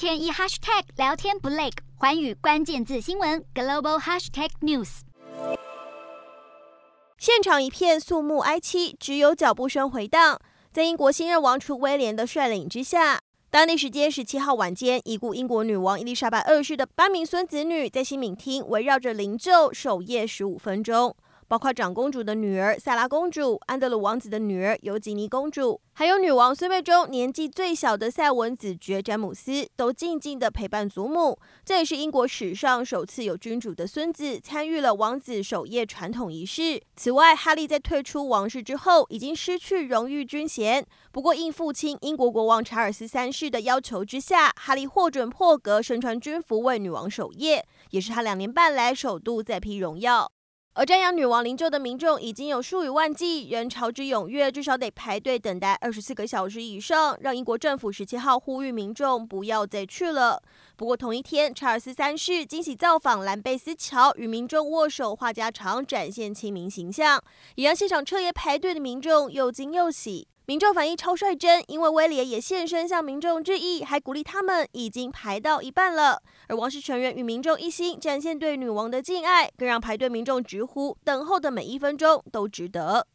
天一 hashtag 聊天不累，寰宇关键字新闻 global hashtag news。现场一片肃穆哀戚，只有脚步声回荡。在英国新任王储威廉的率领之下，当地时间十七号晚间，已故英国女王伊丽莎白二世的八名孙子女在西敏厅围绕着灵柩守夜十五分钟。包括长公主的女儿萨拉公主、安德鲁王子的女儿尤吉尼公主，还有女王孙辈中年纪最小的赛文子爵詹姆斯，都静静地陪伴祖母。这也是英国史上首次有君主的孙子参与了王子守夜传统仪式。此外，哈利在退出王室之后，已经失去荣誉军衔。不过，应父亲英国国王查尔斯三世的要求之下，哈利获准破格身穿军服为女王守夜，也是他两年半来首度再披荣耀。而瞻仰女王灵柩的民众已经有数以万计，人潮之踊跃，至少得排队等待二十四个小时以上，让英国政府十七号呼吁民众不要再去了。不过同一天，查尔斯三世惊喜造访兰贝斯桥，与民众握手话家常，展现亲民形象，也让现场彻夜排队的民众又惊又喜。民众反应超率真，因为威廉也现身向民众致意，还鼓励他们已经排到一半了。而王室成员与民众一心展现对女王的敬爱，更让排队民众直呼等候的每一分钟都值得。